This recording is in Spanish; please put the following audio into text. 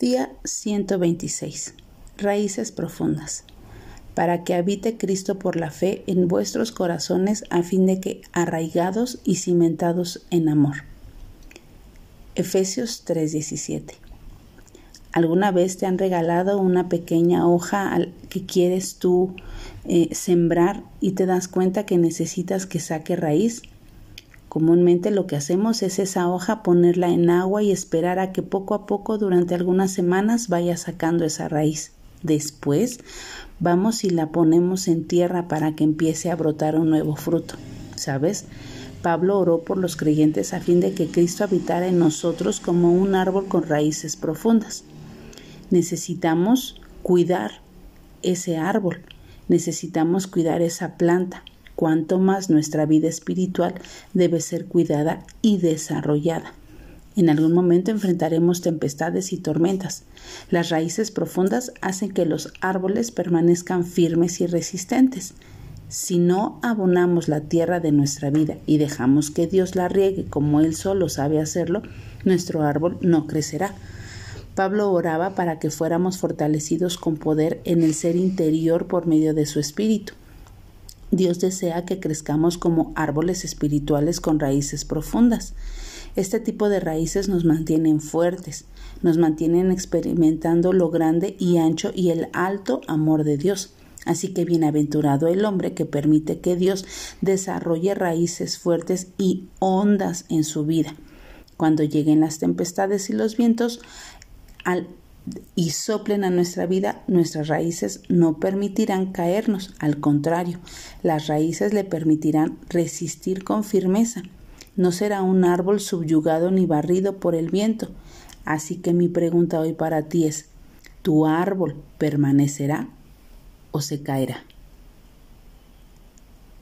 Día 126. Raíces profundas. Para que habite Cristo por la fe en vuestros corazones a fin de que arraigados y cimentados en amor. Efesios 3:17. ¿Alguna vez te han regalado una pequeña hoja que quieres tú eh, sembrar y te das cuenta que necesitas que saque raíz? Comúnmente lo que hacemos es esa hoja ponerla en agua y esperar a que poco a poco durante algunas semanas vaya sacando esa raíz. Después vamos y la ponemos en tierra para que empiece a brotar un nuevo fruto. ¿Sabes? Pablo oró por los creyentes a fin de que Cristo habitara en nosotros como un árbol con raíces profundas. Necesitamos cuidar ese árbol, necesitamos cuidar esa planta, cuanto más nuestra vida espiritual debe ser cuidada y desarrollada. En algún momento enfrentaremos tempestades y tormentas. Las raíces profundas hacen que los árboles permanezcan firmes y resistentes. Si no abonamos la tierra de nuestra vida y dejamos que Dios la riegue como Él solo sabe hacerlo, nuestro árbol no crecerá. Pablo oraba para que fuéramos fortalecidos con poder en el ser interior por medio de su espíritu. Dios desea que crezcamos como árboles espirituales con raíces profundas. Este tipo de raíces nos mantienen fuertes, nos mantienen experimentando lo grande y ancho y el alto amor de Dios. Así que bienaventurado el hombre que permite que Dios desarrolle raíces fuertes y hondas en su vida. Cuando lleguen las tempestades y los vientos, al y soplen a nuestra vida, nuestras raíces no permitirán caernos, al contrario, las raíces le permitirán resistir con firmeza. No será un árbol subyugado ni barrido por el viento. Así que mi pregunta hoy para ti es, ¿tu árbol permanecerá o se caerá?